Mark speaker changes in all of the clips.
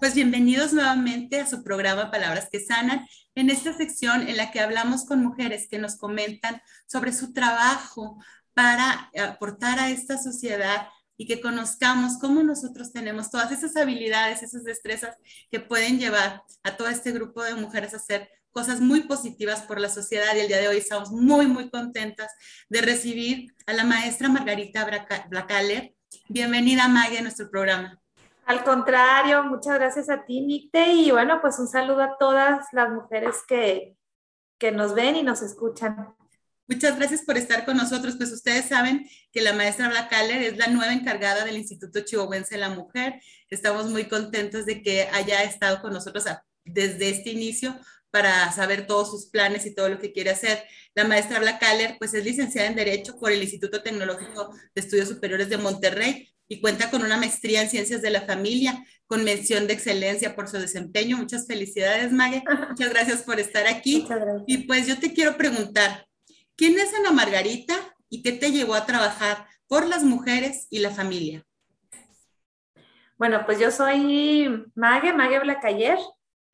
Speaker 1: Pues bienvenidos nuevamente a su programa Palabras que Sanan, en esta sección en la que hablamos con mujeres que nos comentan sobre su trabajo para aportar a esta sociedad y que conozcamos cómo nosotros tenemos todas esas habilidades, esas destrezas que pueden llevar a todo este grupo de mujeres a hacer cosas muy positivas por la sociedad y el día de hoy estamos muy, muy contentas de recibir a la maestra Margarita Blacaler. Bienvenida, Maggie, a nuestro programa.
Speaker 2: Al contrario, muchas gracias a ti, Nicte, y bueno, pues un saludo a todas las mujeres que, que nos ven y nos escuchan.
Speaker 1: Muchas gracias por estar con nosotros. Pues ustedes saben que la maestra Blacaler es la nueva encargada del Instituto Chihuahuense de la Mujer. Estamos muy contentos de que haya estado con nosotros desde este inicio para saber todos sus planes y todo lo que quiere hacer. La maestra Blacaler, pues es licenciada en Derecho por el Instituto Tecnológico de Estudios Superiores de Monterrey, y cuenta con una maestría en Ciencias de la Familia, con mención de excelencia por su desempeño. Muchas felicidades, Mague. Muchas gracias por estar aquí. Y pues yo te quiero preguntar, ¿quién es Ana Margarita y qué te llevó a trabajar por las mujeres y la familia?
Speaker 2: Bueno, pues yo soy Mague, Mague Blacayer.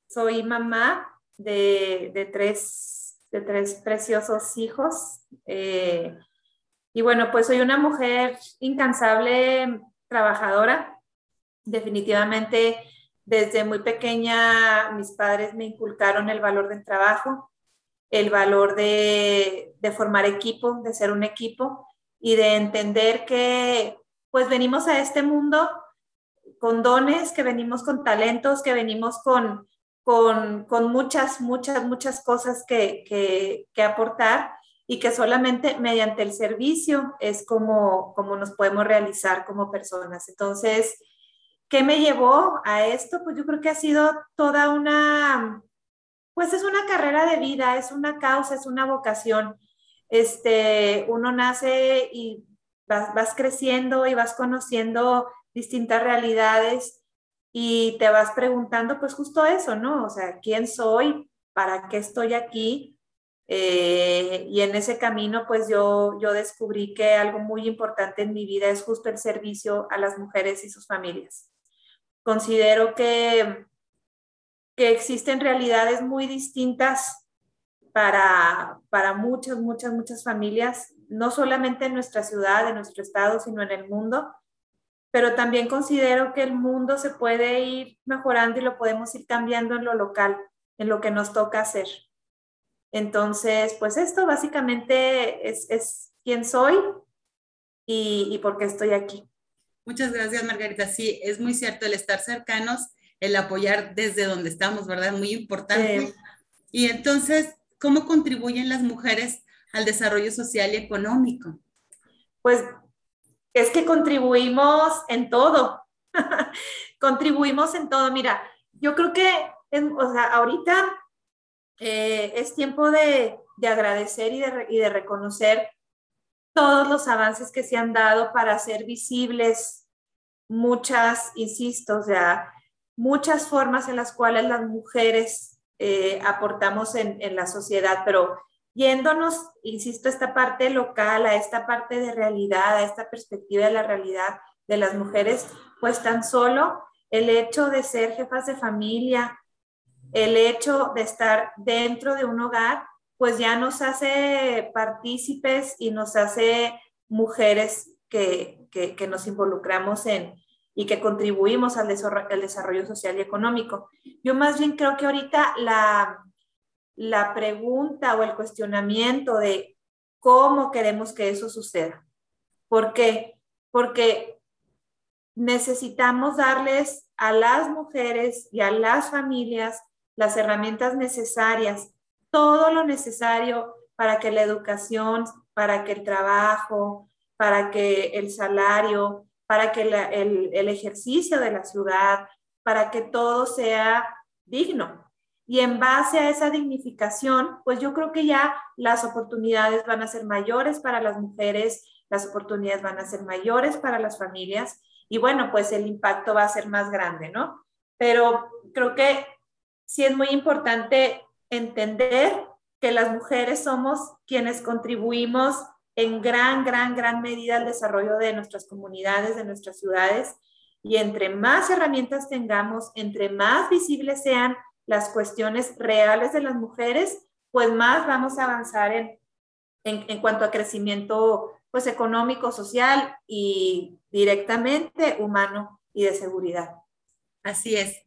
Speaker 2: Soy mamá de, tres, de tres preciosos hijos. Eh, y bueno, pues soy una mujer incansable, trabajadora. Definitivamente, desde muy pequeña, mis padres me inculcaron el valor del trabajo, el valor de, de formar equipo, de ser un equipo y de entender que pues venimos a este mundo con dones, que venimos con talentos, que venimos con, con, con muchas, muchas, muchas cosas que, que, que aportar y que solamente mediante el servicio es como, como nos podemos realizar como personas. Entonces, ¿qué me llevó a esto? Pues yo creo que ha sido toda una, pues es una carrera de vida, es una causa, es una vocación. Este, uno nace y vas, vas creciendo y vas conociendo distintas realidades y te vas preguntando pues justo eso, ¿no? O sea, ¿quién soy? ¿Para qué estoy aquí? Eh, y en ese camino, pues yo, yo descubrí que algo muy importante en mi vida es justo el servicio a las mujeres y sus familias. Considero que, que existen realidades muy distintas para, para muchas, muchas, muchas familias, no solamente en nuestra ciudad, en nuestro estado, sino en el mundo. Pero también considero que el mundo se puede ir mejorando y lo podemos ir cambiando en lo local, en lo que nos toca hacer. Entonces, pues esto básicamente es, es quién soy y, y, por qué estoy aquí.
Speaker 1: Muchas gracias, Margarita. Sí, es muy cierto el estar cercanos, el apoyar desde donde estamos, ¿verdad? Muy importante. Y entonces, ¿cómo contribuyen las mujeres al desarrollo social y económico?
Speaker 2: Pues es que contribuimos en todo. contribuimos en todo. Mira, yo creo que, o sea, ahorita eh, es tiempo de, agradecer y de, de, reconocer todos los avances que se han dado para hacer visibles muchas, insisto, o muchas formas en las cuales las mujeres eh, aportamos en, en, la sociedad, pero yéndonos, insisto, a esta parte local, a esta parte de realidad, a esta perspectiva de la realidad de las mujeres, pues tan solo el hecho de ser jefas de familia, el hecho de estar dentro de un hogar, pues ya nos hace partícipes y nos hace mujeres que, nos involucramos en y que contribuimos al desarrollo, social y económico. Yo más bien creo que ahorita la, la pregunta o el cuestionamiento de cómo queremos que eso suceda. ¿Por qué? Porque necesitamos darles a las mujeres y a las familias las herramientas necesarias, todo lo necesario para que la educación, para que el trabajo, para que el salario, para que el, ejercicio de la ciudad, para que todo sea digno. Y en base a esa dignificación, pues yo creo que ya las oportunidades van a ser mayores para las mujeres, las oportunidades van a ser mayores para las familias y bueno, pues el impacto va a ser más grande, ¿no? Pero creo que sí es muy importante entender que las mujeres somos quienes contribuimos en gran, gran, gran medida al desarrollo de nuestras comunidades, de nuestras ciudades, Y entre más herramientas tengamos, entre más visibles sean las cuestiones reales de las mujeres, pues más vamos a avanzar en, en, cuanto a crecimiento pues económico, social y directamente humano y de seguridad.
Speaker 1: Así es.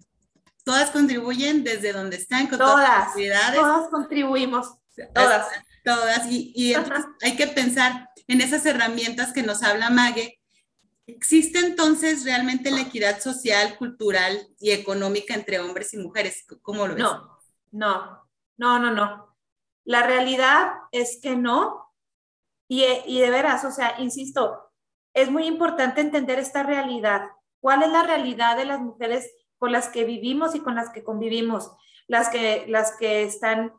Speaker 1: Todas contribuyen desde donde están,
Speaker 2: con todas, todas, todas contribuimos, todas.
Speaker 1: Todas, y, y hay que pensar en esas herramientas que nos habla Mague. ¿Existe entonces realmente la equidad social, cultural y económica entre hombres y mujeres? ¿Cómo lo ves?
Speaker 2: No, no, no, no, no. La realidad es que no. Y, y de veras, o sea, insisto, es muy importante entender esta realidad. ¿Cuál es la realidad de las mujeres con las que vivimos y con las que convivimos? Las que, las que están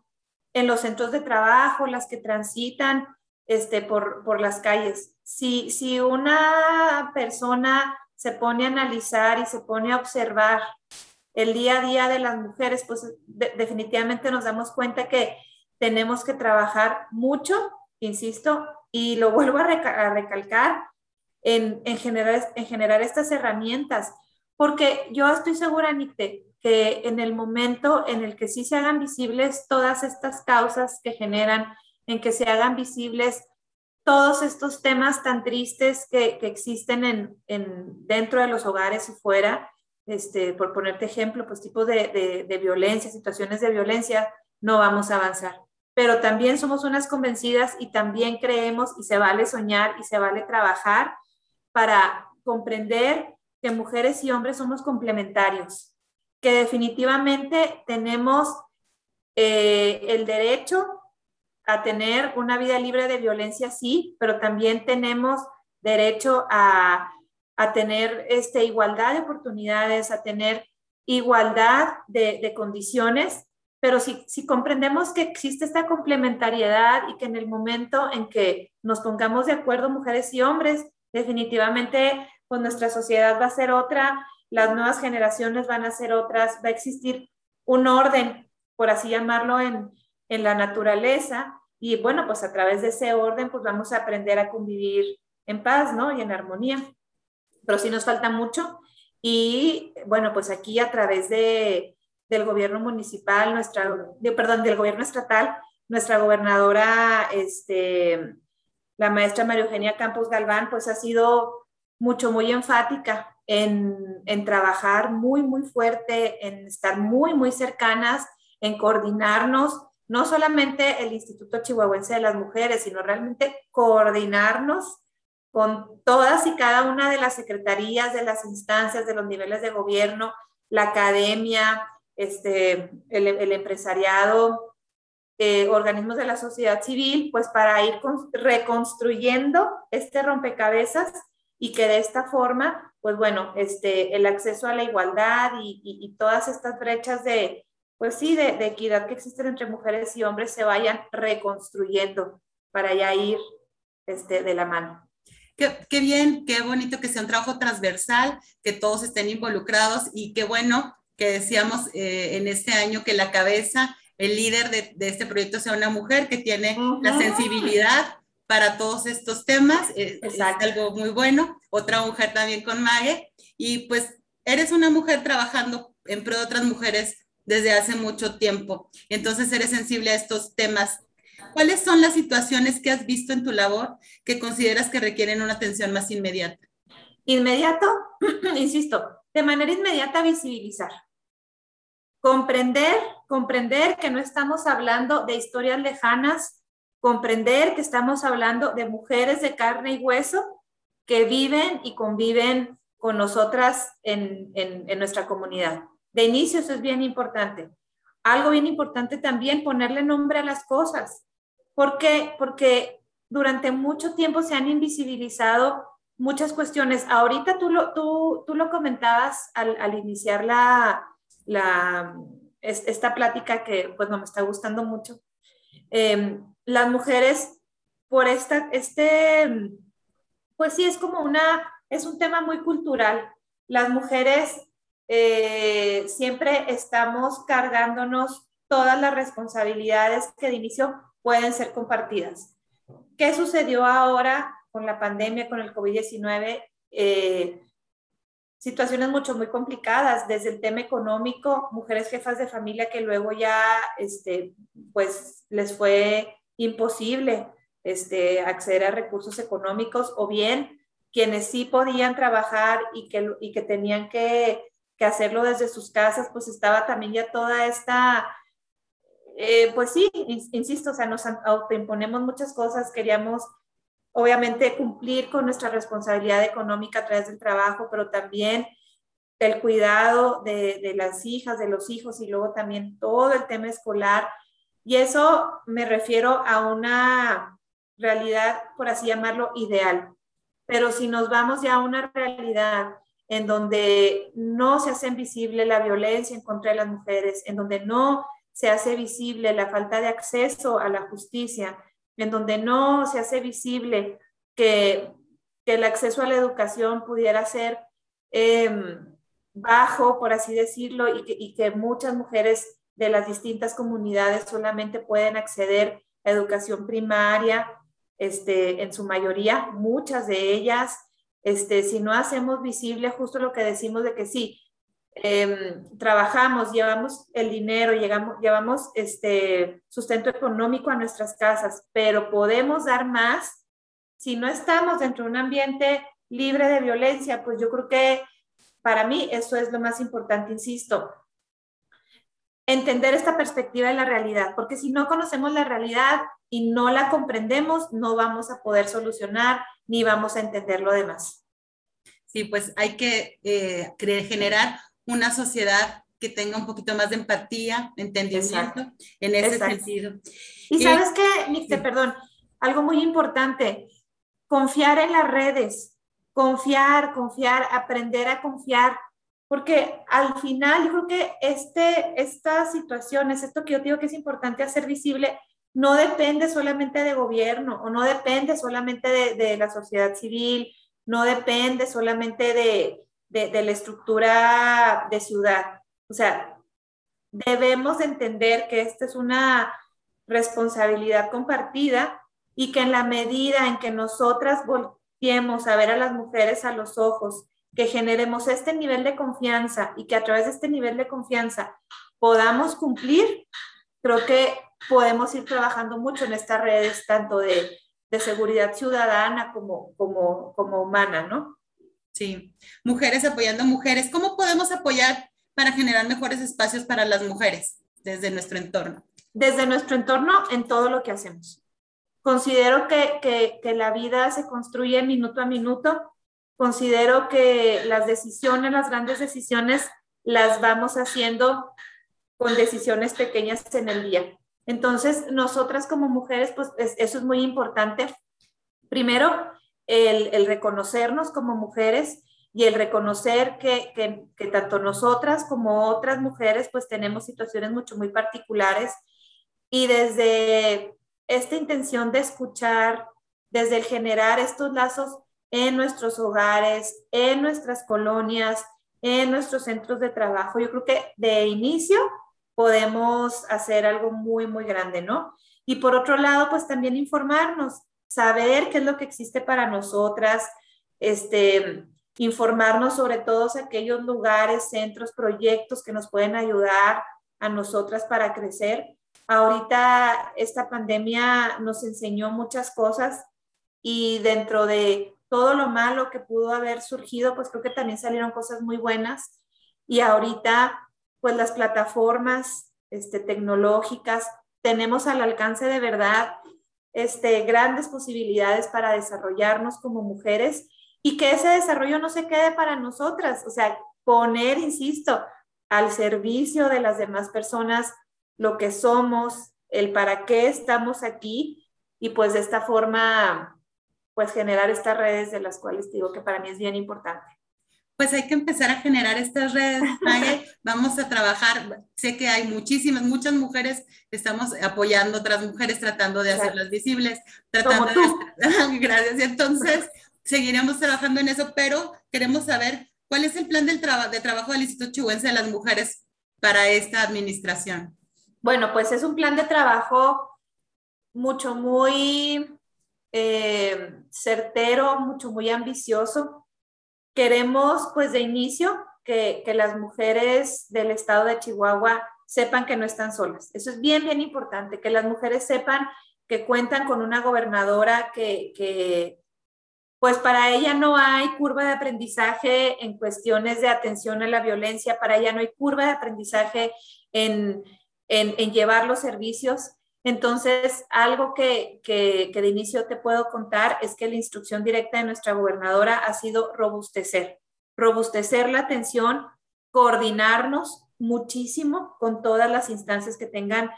Speaker 2: en los centros de trabajo, las que transitan este, por, por las calles. Si, si una persona se pone a analizar y se pone a observar el día a día de las mujeres, pues definitivamente nos damos cuenta que tenemos que trabajar mucho, insisto, y lo vuelvo a, recalcar, en, en, generar, en generar estas herramientas, porque yo estoy segura, Nicte, que en el momento en el que sí se hagan visibles todas estas causas que generan, en que se hagan visibles todos estos temas tan tristes que, existen en, en, dentro de los hogares y fuera, este, por ponerte ejemplo, pues tipo de, de, de violencia, situaciones de violencia, no vamos a avanzar. Pero también somos unas convencidas y también creemos y se vale soñar y se vale trabajar para comprender que mujeres y hombres somos complementarios, que definitivamente tenemos eh, el derecho a tener una vida libre de violencia, sí, pero también tenemos derecho a, a tener este, igualdad de oportunidades, a tener igualdad de, de condiciones. Pero si, si comprendemos que existe esta complementariedad y que en el momento en que nos pongamos de acuerdo mujeres y hombres, definitivamente pues nuestra sociedad va a ser otra, las nuevas generaciones van a ser otras, va a existir un orden, por así llamarlo, en, en la naturaleza y bueno, pues a través de ese orden pues vamos a aprender a convivir en paz, ¿no? Y en armonía. Pero sí nos falta mucho y bueno, pues aquí a través de del gobierno municipal, nuestra, perdón, del gobierno estatal, nuestra gobernadora, este, la maestra María Eugenia Campos Galván, pues ha sido mucho, muy enfática en, en trabajar muy, muy fuerte, en estar muy, muy cercanas, en coordinarnos, no solamente el Instituto Chihuahuense de las Mujeres, sino realmente coordinarnos con todas y cada una de las secretarías, de las instancias, de los niveles de gobierno, la academia, este, el, empresariado, eh, organismos de la sociedad civil, pues para ir reconstruyendo este rompecabezas y que de esta forma, pues bueno, este, el acceso a la igualdad y, todas estas brechas de, pues sí, de, equidad que existen entre mujeres y hombres se vayan reconstruyendo para ya ir este, de la mano.
Speaker 1: Qué, qué, bien, qué bonito que sea un trabajo transversal, que todos estén involucrados y qué bueno que decíamos eh, en este año que la cabeza, el líder de, de, este proyecto sea una mujer que tiene la sensibilidad para todos estos temas, es algo muy bueno. Otra mujer también con Mague, y pues eres una mujer trabajando en pro de otras mujeres desde hace mucho tiempo, entonces eres sensible a estos temas. ¿Cuáles son las situaciones que has visto en tu labor que consideras que requieren una atención más inmediata?
Speaker 2: Inmediato, insisto, de manera inmediata visibilizar. Comprender, comprender que no estamos hablando de historias lejanas, comprender que estamos hablando de mujeres de carne y hueso que viven y conviven con nosotras en, en, nuestra comunidad. De inicio eso es bien importante. Algo bien importante también, ponerle nombre a las cosas. ¿Por qué? Porque durante mucho tiempo se han invisibilizado muchas cuestiones. Ahorita tú lo, tú, tú lo comentabas al, al iniciar la, la, esta plática que pues me está gustando mucho. Em, las mujeres, por esta, este, pues sí, es como una, es un tema muy cultural. Las mujeres eh, siempre estamos cargándonos todas las responsabilidades que de inicio pueden ser compartidas. ¿Qué sucedió ahora con la pandemia, con el COVID-19? Eh, situaciones mucho muy complicadas, desde el tema económico, mujeres jefas de familia que luego ya, este, pues les fue imposible este, acceder a recursos económicos o bien quienes sí podían trabajar y que, y que tenían que, que hacerlo desde sus casas, pues estaba también ya toda esta, eh, pues sí, insisto, o sea, nos autoimponemos muchas cosas, queríamos obviamente cumplir con nuestra responsabilidad económica a través del trabajo, pero también el cuidado de, de, las hijas, de los hijos y luego también todo el tema escolar. Y eso me refiero a una realidad, por así llamarlo, ideal. Pero si nos vamos ya a una realidad en donde no se hace visible la violencia en contra de las mujeres, en donde no se hace visible la falta de acceso a la justicia, en donde no se hace visible que, el acceso a la educación pudiera ser em, bajo, por así decirlo, y que, muchas mujeres de las distintas comunidades solamente pueden acceder a educación primaria, este, en su mayoría, muchas de ellas, este, si no hacemos visible justo lo que decimos de que sí, Em, trabajamos, llevamos el dinero, llegamos, llevamos este sustento económico a nuestras casas, pero podemos dar más si no estamos dentro de un ambiente libre de violencia, pues yo creo que para mí eso es lo más importante, insisto, entender esta perspectiva de la realidad, porque si no conocemos la realidad y no la comprendemos, no vamos a poder solucionar ni vamos a entender lo demás.
Speaker 1: Sí, pues hay que eh, generar una sociedad que tenga un poquito más de empatía, entendimiento en ese sentido.
Speaker 2: Y, sabes qué, Nixte, perdón, algo muy importante, confiar en las redes, confiar, confiar, aprender a confiar, porque al final yo creo que este, estas situaciones, esto que yo digo que es importante hacer visible, no depende solamente de gobierno o no depende solamente de, de la sociedad civil, no depende solamente de, de, la estructura de ciudad. O sea, debemos entender que esta es una responsabilidad compartida y que en la medida en que nosotras volteemos a ver a las mujeres a los ojos, que generemos este nivel de confianza y que a través de este nivel de confianza podamos cumplir, creo que podemos ir trabajando mucho en estas redes, tanto de, de seguridad ciudadana como, como, como humana, ¿no?
Speaker 1: Sí, mujeres apoyando mujeres. ¿Cómo podemos apoyar para generar mejores espacios para las mujeres desde nuestro entorno?
Speaker 2: Desde nuestro entorno en todo lo que hacemos. Considero que, que, que la vida se construye minuto a minuto. Considero que las decisiones, las grandes decisiones, las vamos haciendo con decisiones pequeñas en el día. Entonces, nosotras como mujeres, pues eso es muy importante. Primero, el, reconocernos como mujeres y el reconocer que, que, tanto nosotras como otras mujeres pues tenemos situaciones mucho muy particulares y desde esta intención de escuchar, desde el generar estos lazos en nuestros hogares, en nuestras colonias, en nuestros centros de trabajo, yo creo que de inicio podemos hacer algo muy, muy grande, ¿no? Y por otro lado, pues también informarnos, saber qué es lo que existe para nosotras, este, informarnos sobre todos aquellos lugares, centros, proyectos que nos pueden ayudar a nosotras para crecer. Ahorita esta pandemia nos enseñó muchas cosas y dentro de todo lo malo que pudo haber surgido, pues creo que también salieron cosas muy buenas. Y ahorita, pues las plataformas este, tecnológicas tenemos al alcance de verdad este, grandes posibilidades para desarrollarnos como mujeres y que ese desarrollo no se quede para nosotras, o sea, poner, insisto, al servicio de las demás personas lo que somos, el para qué estamos aquí y pues de esta forma, pues generar estas redes de las cuales digo que para mí es bien importante
Speaker 1: pues hay que empezar a generar estas redes, Vamos a trabajar. Sé que hay muchísimas, muchas mujeres, estamos apoyando a otras mujeres, tratando de hacerlas visibles, tratando de... Gracias. Y entonces, seguiremos trabajando en eso, pero queremos saber cuál es el plan del de trabajo del Instituto Chihuense de las Mujeres para esta administración.
Speaker 2: Bueno, pues es un plan de trabajo mucho, muy eh, certero, mucho, muy ambicioso queremos pues de inicio que, que las mujeres del estado de Chihuahua sepan que no están solas. Eso es bien, bien importante, que las mujeres sepan que cuentan con una gobernadora que, que, pues para ella no hay curva de aprendizaje en cuestiones de atención a la violencia, para ella no hay curva de aprendizaje en, en, en llevar los servicios. Entonces, algo que, que, de inicio te puedo contar es que la instrucción directa de nuestra gobernadora ha sido robustecer, robustecer la atención, coordinarnos muchísimo con todas las instancias que tengan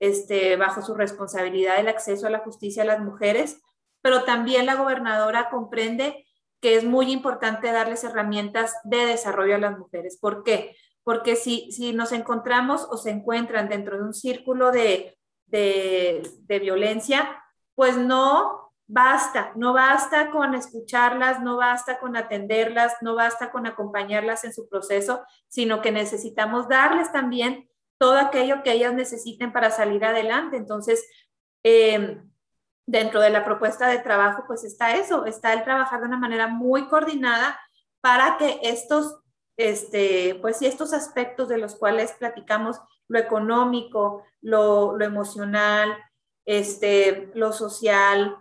Speaker 2: este, bajo su responsabilidad el acceso a la justicia a las mujeres, pero también la gobernadora comprende que es muy importante darles herramientas de desarrollo a las mujeres. ¿Por qué? Porque si, si nos encontramos o se encuentran dentro de un círculo de, de, violencia, pues no basta, no basta con escucharlas, no basta con atenderlas, no basta con acompañarlas en su proceso, sino que necesitamos darles también todo aquello que ellas necesiten para salir adelante. Entonces, eh, dentro de la propuesta de trabajo, pues está eso, está el trabajar de una manera muy coordinada para que estos, este, pues sí, estos aspectos de los cuales platicamos, lo económico, lo, lo emocional, este, lo social,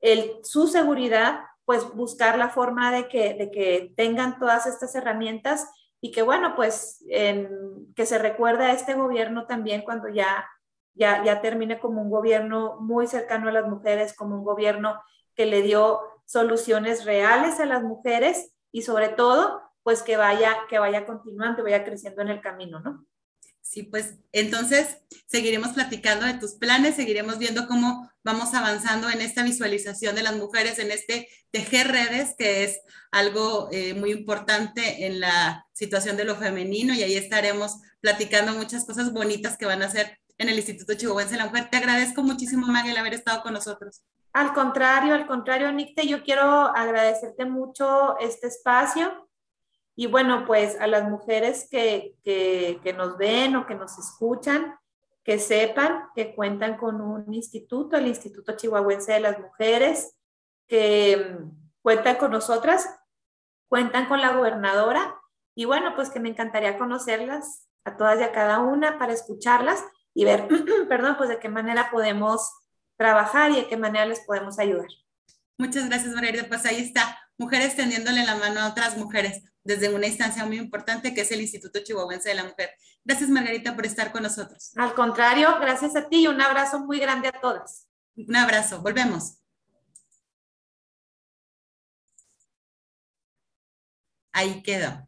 Speaker 2: el, su seguridad, pues buscar la forma de que, de que tengan todas estas herramientas y que bueno, pues que se recuerde a este gobierno también cuando ya, ya, ya termine como un gobierno muy cercano a las mujeres, como un gobierno que le dio soluciones reales a las mujeres y sobre todo, pues que vaya, que vaya continuando, vaya creciendo en el camino, ¿no?
Speaker 1: Sí, pues entonces seguiremos platicando de tus planes, seguiremos viendo cómo vamos avanzando en esta visualización de las mujeres, en este tejer redes, que es algo eh, muy importante en la situación de lo femenino y ahí estaremos platicando muchas cosas bonitas que van a hacer en el Instituto Chihuahuense de la Mujer. Te agradezco muchísimo, Maggie, el haber estado con nosotros.
Speaker 2: Al contrario, al contrario, Nicte, yo quiero agradecerte mucho este espacio y bueno, pues a las mujeres que, que, nos ven o que nos escuchan, que sepan que cuentan con un instituto, el Instituto Chihuahuense de las Mujeres, que mm, cuentan con nosotras, cuentan con la gobernadora y bueno, pues que me encantaría conocerlas a todas y a cada una para escucharlas y ver, perdón, pues de qué manera podemos trabajar y de qué manera les podemos ayudar.
Speaker 1: Muchas gracias, María. Pues ahí está, mujeres tendiéndole la mano a otras mujeres desde una instancia muy importante que es el Instituto Chihuahuense de la Mujer. Gracias, Margarita, por estar con nosotros.
Speaker 2: Al contrario, gracias a ti y un abrazo muy grande a todas.
Speaker 1: Un abrazo, volvemos. Ahí quedó.